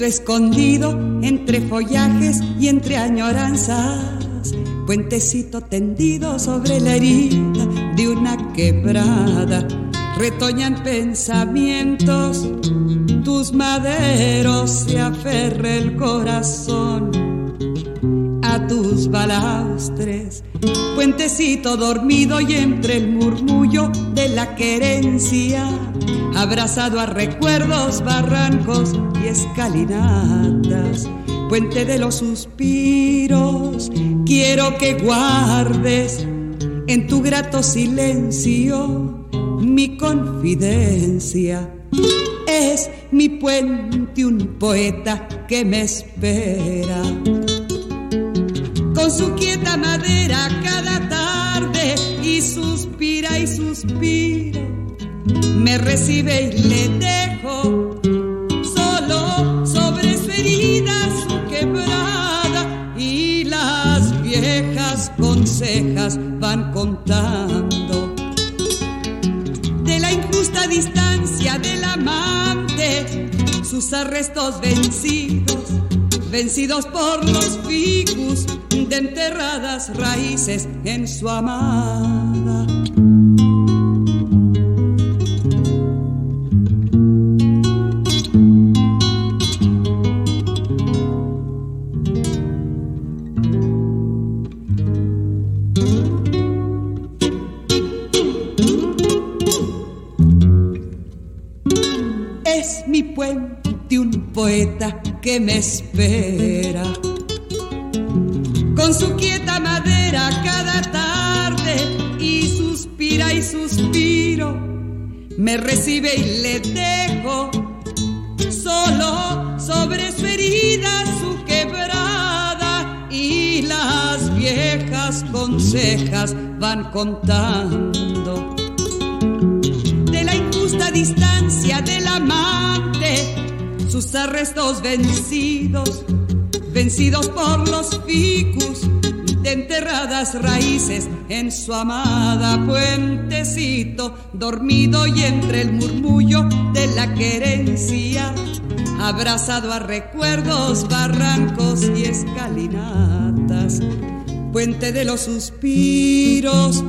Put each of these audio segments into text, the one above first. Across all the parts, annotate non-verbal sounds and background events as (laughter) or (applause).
Escondido entre follajes y entre añoranzas. Puentecito tendido sobre la herida de una quebrada. Retoñan pensamientos, tus maderos se aferra el corazón a tus balaustres. Puentecito dormido y entre el murmullo de la querencia abrazado a recuerdos, barrancos y escalinatas, puente de los suspiros, quiero que guardes en tu grato silencio mi confidencia. Es mi puente un poeta que me espera. Con su quieta madera cada tarde y suspira y suspira me recibe y le dejo solo sobre su herida su quebrada y las viejas consejas van contando de la injusta distancia del amante sus arrestos vencidos vencidos por los ficus de enterradas raíces en su amada que me espera. Con su quieta madera cada tarde y suspira y suspiro, me recibe y le dejo solo sobre su herida su quebrada y las viejas consejas van contando de la injusta distancia del amante sus arrestos vencidos, vencidos por los ficus de enterradas raíces en su amada puentecito, dormido y entre el murmullo de la querencia, abrazado a recuerdos, barrancos y escalinatas. Puente de los suspiros,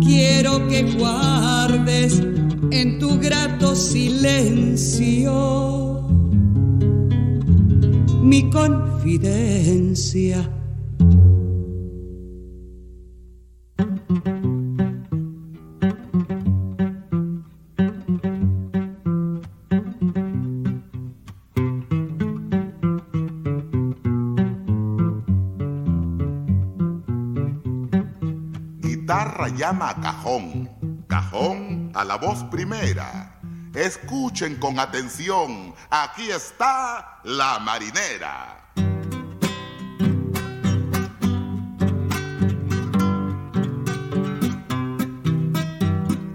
quiero que guardes en tu grato silencio mi confidencia. Guitarra llama a cajón, cajón a la voz primera Escuchen con atención, aquí está la marinera.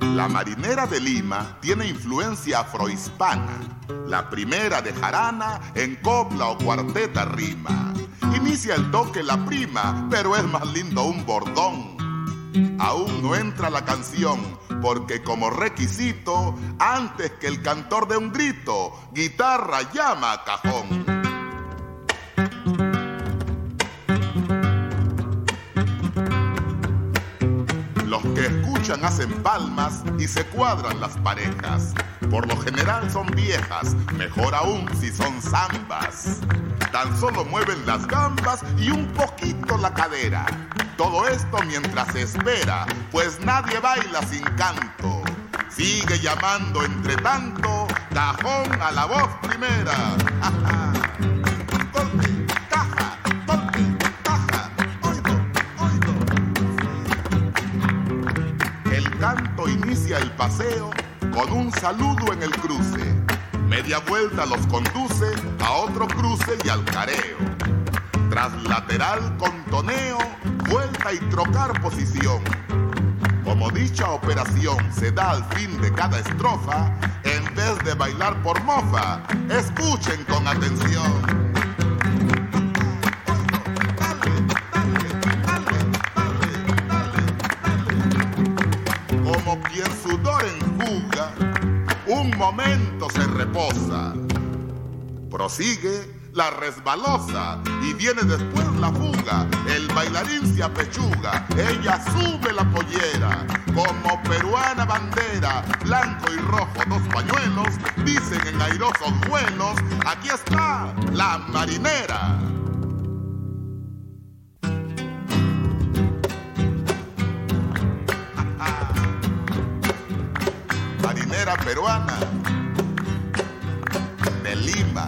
La marinera de Lima tiene influencia afrohispana. La primera de jarana en copla o cuarteta rima. Inicia el toque la prima, pero es más lindo un bordón. Aún no entra la canción, porque como requisito, antes que el cantor de un grito, guitarra llama a cajón. Hacen palmas y se cuadran las parejas. Por lo general son viejas, mejor aún si son zambas. Tan solo mueven las gambas y un poquito la cadera. Todo esto mientras se espera, pues nadie baila sin canto. Sigue llamando entre tanto, cajón a la voz primera. (laughs) paseo con un saludo en el cruce. Media vuelta los conduce a otro cruce y al careo. Tras lateral con toneo, vuelta y trocar posición. Como dicha operación se da al fin de cada estrofa, en vez de bailar por mofa, escuchen con atención. Prosigue la resbalosa y viene después la fuga. El bailarín se apechuga, ella sube la pollera. Como peruana bandera, blanco y rojo dos pañuelos, dicen en airosos vuelos, aquí está la marinera. marinera peruana de Lima.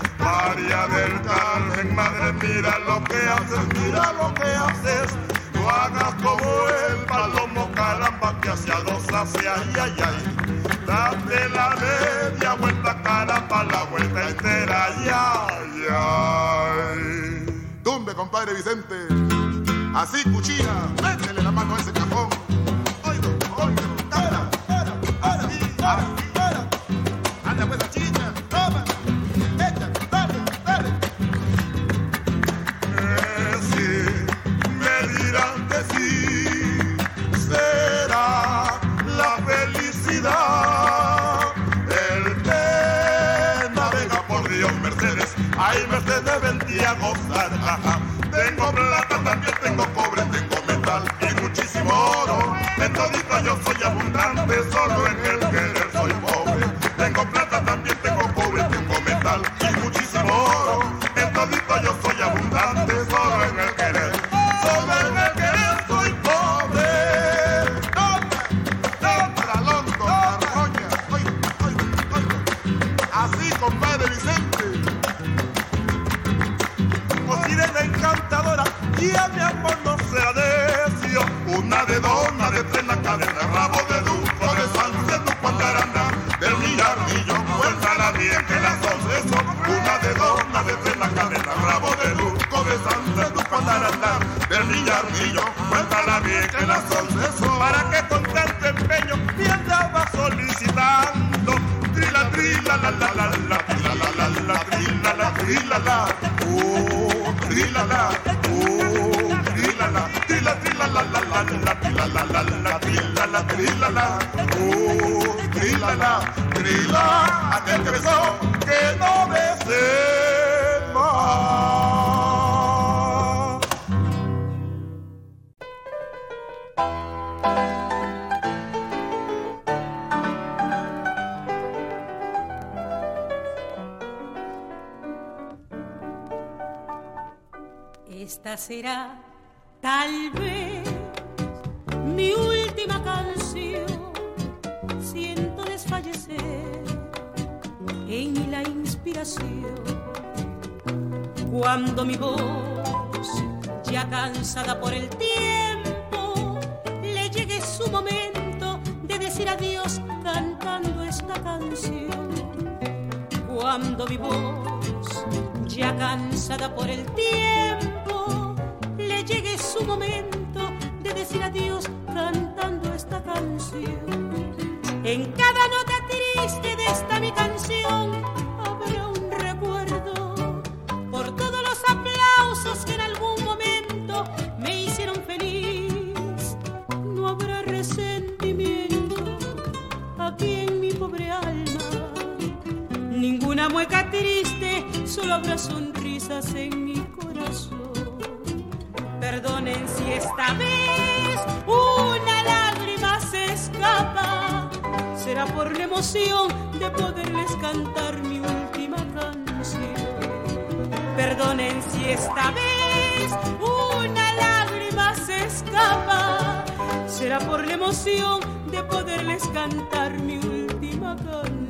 María del Carmen, madre, mira lo que haces, mira lo que haces. No hagas como el palomo, caramba, que hacia dos hace, ay, ay, ay. Date la media vuelta, caramba, la vuelta entera, ay, ay, ay. Tumbe, compadre Vicente. Así, cuchilla, métele la mano a ese cajón. Esta Cuando mi voz, ya cansada por el tiempo, le llegue su momento de decir adiós cantando esta canción. Cuando mi voz, ya cansada por el tiempo, le llegue su momento de decir adiós cantando esta canción. En cada nota triste de esta mi canción, solo sonrisas en mi corazón. Perdonen si esta vez una lágrima se escapa. Será por la emoción de poderles cantar mi última canción. Perdonen si esta vez una lágrima se escapa. Será por la emoción de poderles cantar mi última canción.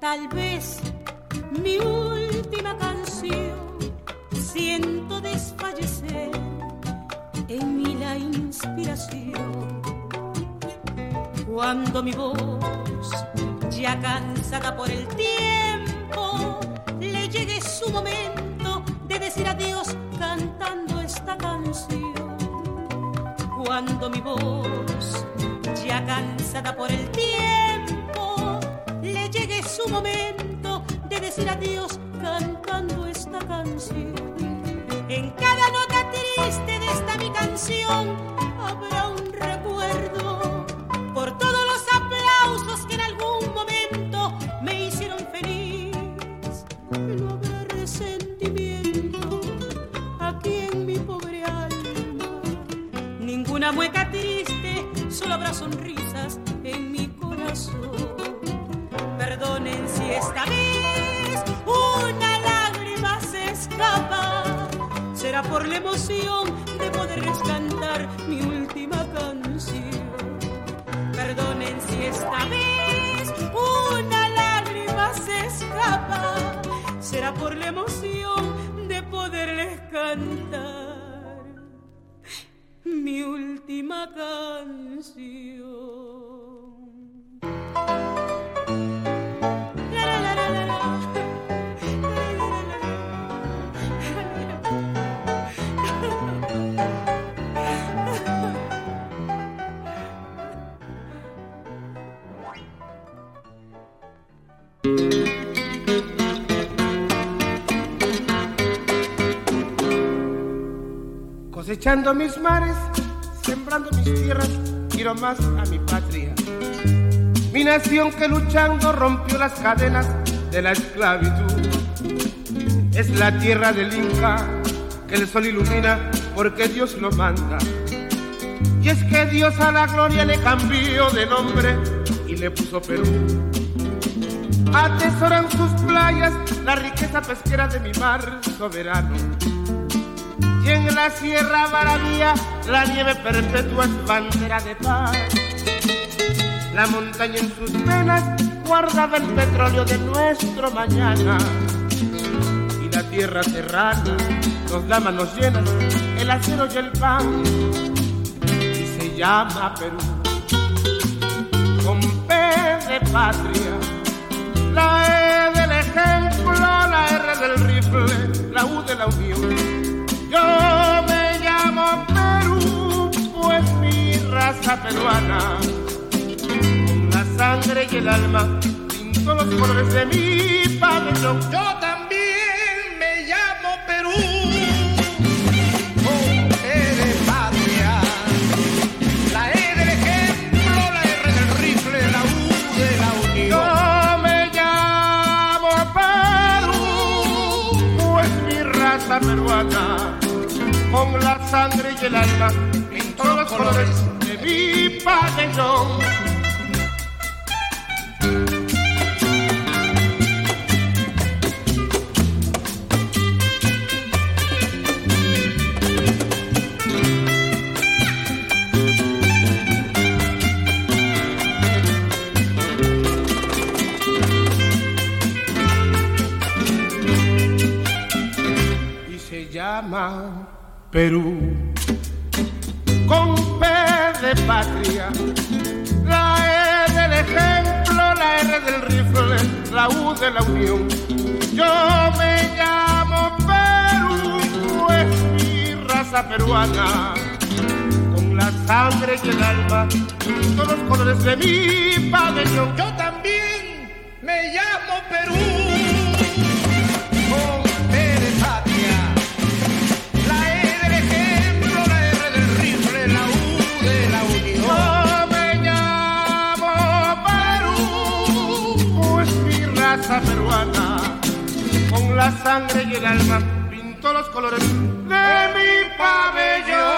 Tal vez mi última canción. Siento desfallecer en mí la inspiración. Cuando mi voz, ya cansada por el tiempo, le llegue su momento de decir adiós cantando esta canción. Cuando mi voz, ya cansada por el tiempo, su momento de decir adiós cantando esta canción. En cada nota triste de esta mi canción habrá un recuerdo por todos los aplausos que en algún momento me hicieron feliz. No habrá resentimiento aquí en mi pobre alma. Ninguna mueca triste, solo habrá sonrisas por la emoción de poderles cantar mi última canción. Perdonen si esta vez una lágrima se escapa. Será por la emoción de poderles cantar mi última canción. Cosechando mis mares, sembrando mis tierras, quiero más a mi patria. Mi nación que luchando rompió las cadenas de la esclavitud. Es la tierra del Inca que el sol ilumina porque Dios lo manda. Y es que Dios a la gloria le cambió de nombre y le puso Perú. Atesoran sus playas la riqueza pesquera de mi mar soberano. En la Sierra Maravilla la nieve perpetua es bandera de paz. La montaña en sus venas guardaba el petróleo de nuestro mañana. Y la tierra serrana nos da manos llenas el acero y el pan. Y se llama Perú. Con P de patria, la E del ejemplo, la R del rifle, la U de la unión. Yo me llamo Perú, pues mi raza peruana, con la sangre y el alma, pinto los colores de mi. Yo peruana, con la sangre y el alma, pinto los colores de mi pabellón. Perú. Con P de patria, la E del ejemplo, la R del rifle, la U de la unión. Yo me llamo Perú, pues mi raza peruana, con la sangre y el alma, todos los colores de mi padre Yo también me llamo Perú. la sangre y el alma, pintó los colores de mi pabellón.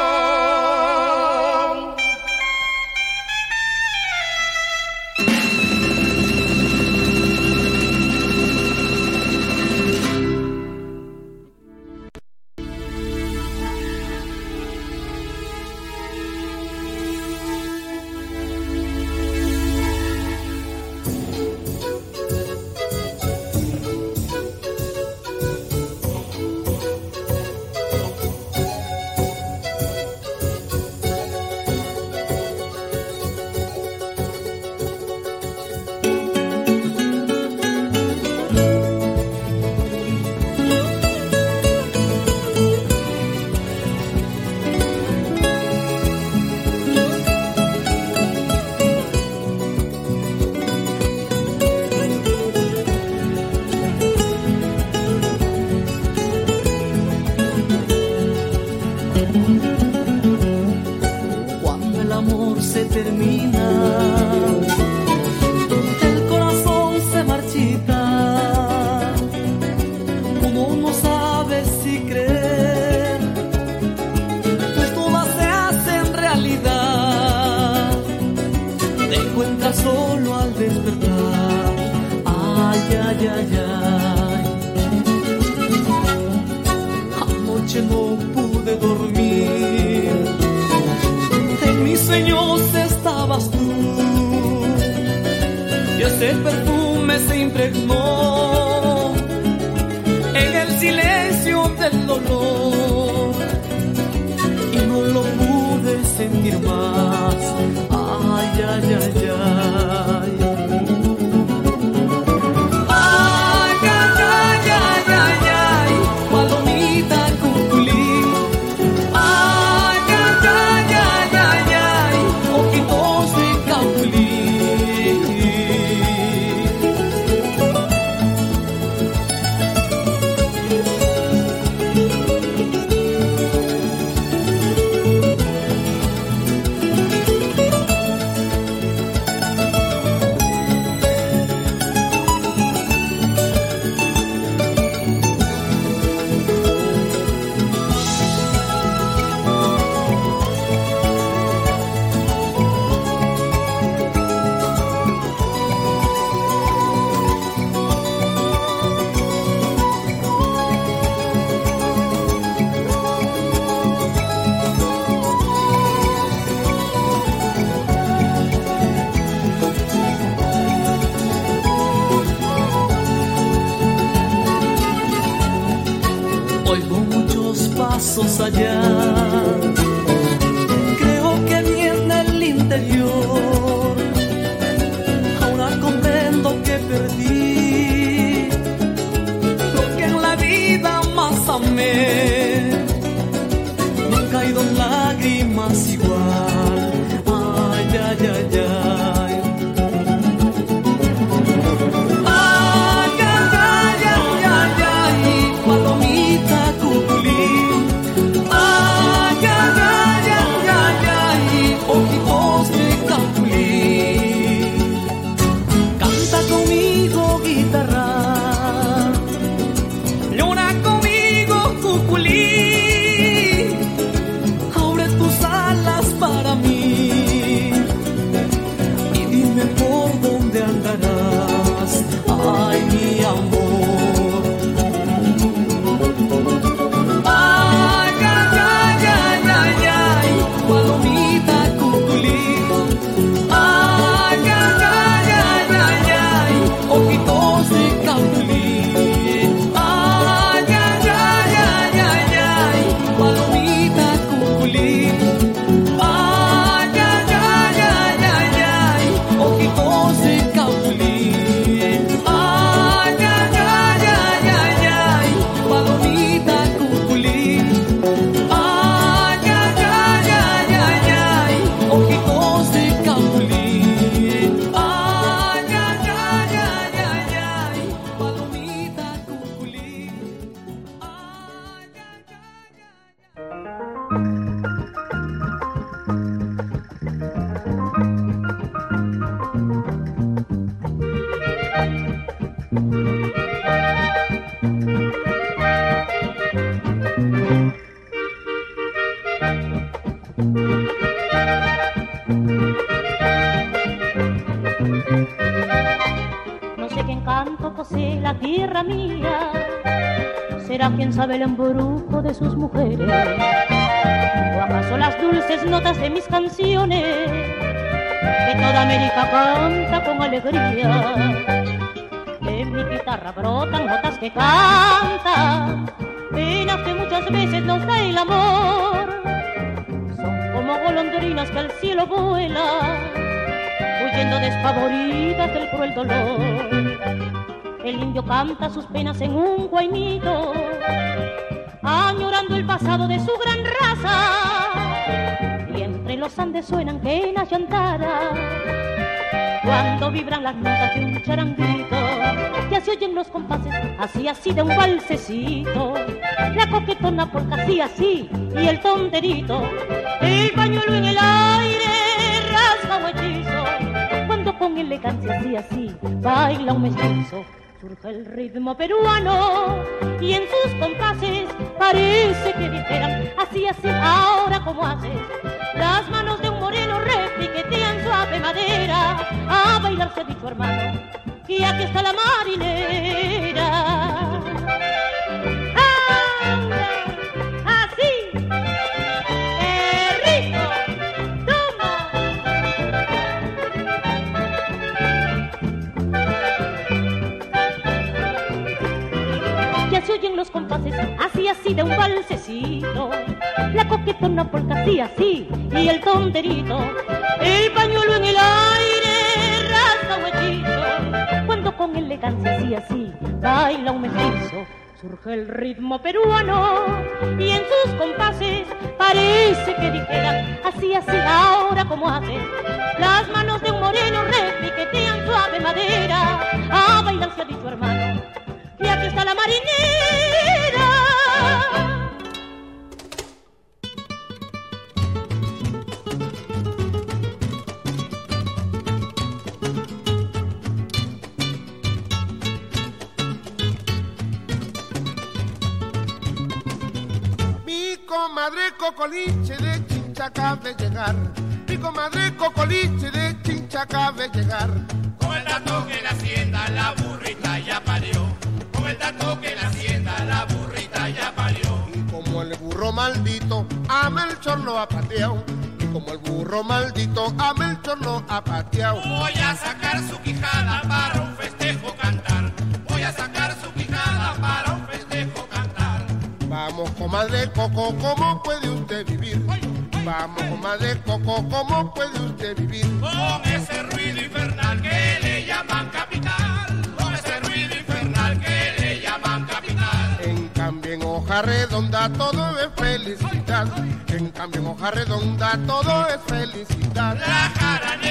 saja. Sabe el embrujo de sus mujeres, o acaso las dulces notas de mis canciones, que toda América canta con alegría. De mi guitarra brotan notas que cantan, penas que muchas veces nos da el amor. Son como golondrinas que al cielo vuelan huyendo despavoridas del cruel dolor. El indio canta sus penas en un guainito, añorando el pasado de su gran raza. Y entre los Andes suenan quenas llantadas, cuando vibran las notas de un charanguito. Ya se oyen los compases, así así de un balsecito. La coquetona porque así así, y el tonterito, el pañuelo en el aire rasga hechizo con elegancia así así baila un mestizo. Surge el ritmo peruano y en sus compases parece que dijeran así así ahora como haces. Las manos de un moreno repiquetean suave madera. A bailar se ha dicho hermano y aquí está la marinera. Balsecito. La coquetona polka así así y el tonterito. El pañuelo en el aire, rasga huechito. Cuando con elegancia así así baila un mestizo. Surge el ritmo peruano y en sus compases parece que dijeran así así ahora como hace. Las manos de un moreno repiquetean suave madera. A bailar se ha dicho hermano y aquí está la marinera. Comadre Cocoliche de Chinchaca de llegar. Mi comadre Cocoliche de Chinchaca de llegar. Con el dato que la hacienda la burrita ya parió el dato que la hacienda la burrita ya parió. Y como el burro maldito a Melchor lo ha pateado. Y como el burro maldito a Melchor lo ha pateado. Voy a sacar su quijada para un festejo Vamos, comadre Coco, ¿cómo puede usted vivir? Vamos, comadre Coco, ¿cómo puede usted vivir? Con ese ruido infernal que le llaman capital. Con ese ruido infernal que hoja redonda todo es felicidad. En cambio en hoja redonda todo es felicidad. La jarané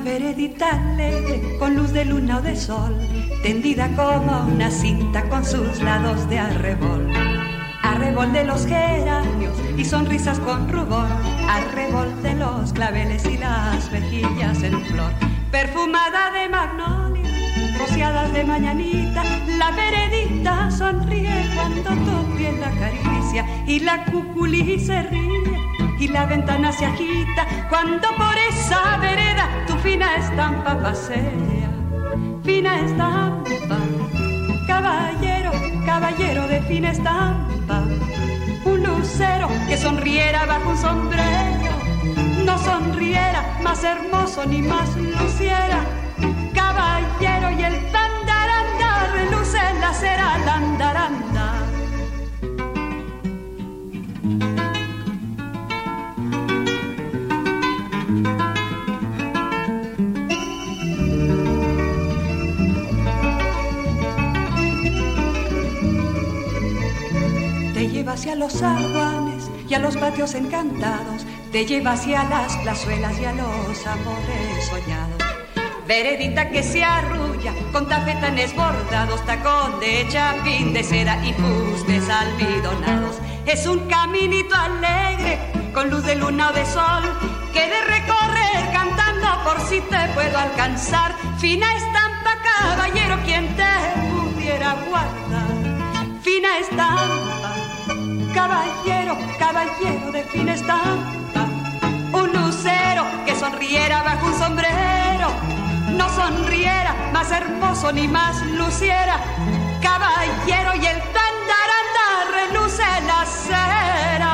veredita alegre, con luz de luna o de sol, tendida como una cinta con sus lados de arrebol. Arrebol de los geranios y sonrisas con rubor, arrebol de los claveles y las mejillas en flor, perfumada de magnolia, rociadas de mañanita, la veredita sonríe cuando tu piel la acaricia y la cuculí se ríe y la ventana se agita cuando por esa vereda tu fina estampa pasea. Fina estampa, caballero, caballero de fina estampa, un lucero que sonriera bajo un sombrero, no sonriera más hermoso ni más luciera, caballero y el tandaranda reluce la cera. Hacia los aguanes y a los patios encantados, te lleva hacia las plazuelas y a los amores soñados. Veredita que se arrulla con tafetanes bordados, tacón de chapín de seda y fustes almidonados. Es un caminito alegre con luz de luna o de sol que de recorrer cantando por si te puedo alcanzar. Fina estampa, caballero, quien te pudiera guardar. Fina estampa caballero, caballero de fina un lucero que sonriera bajo un sombrero, no sonriera más hermoso ni más luciera, caballero y el tandaranda reluce la cera.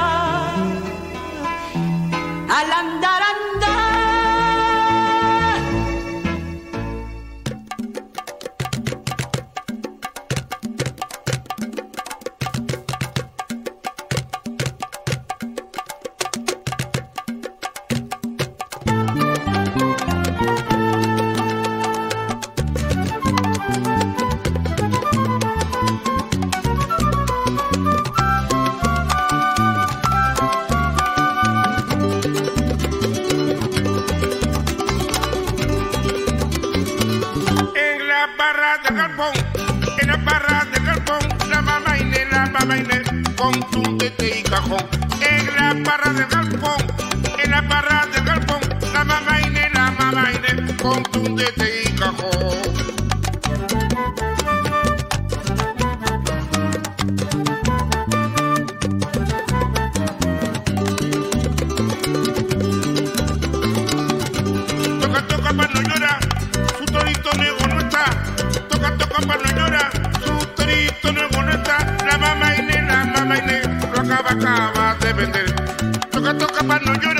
Papa no llora.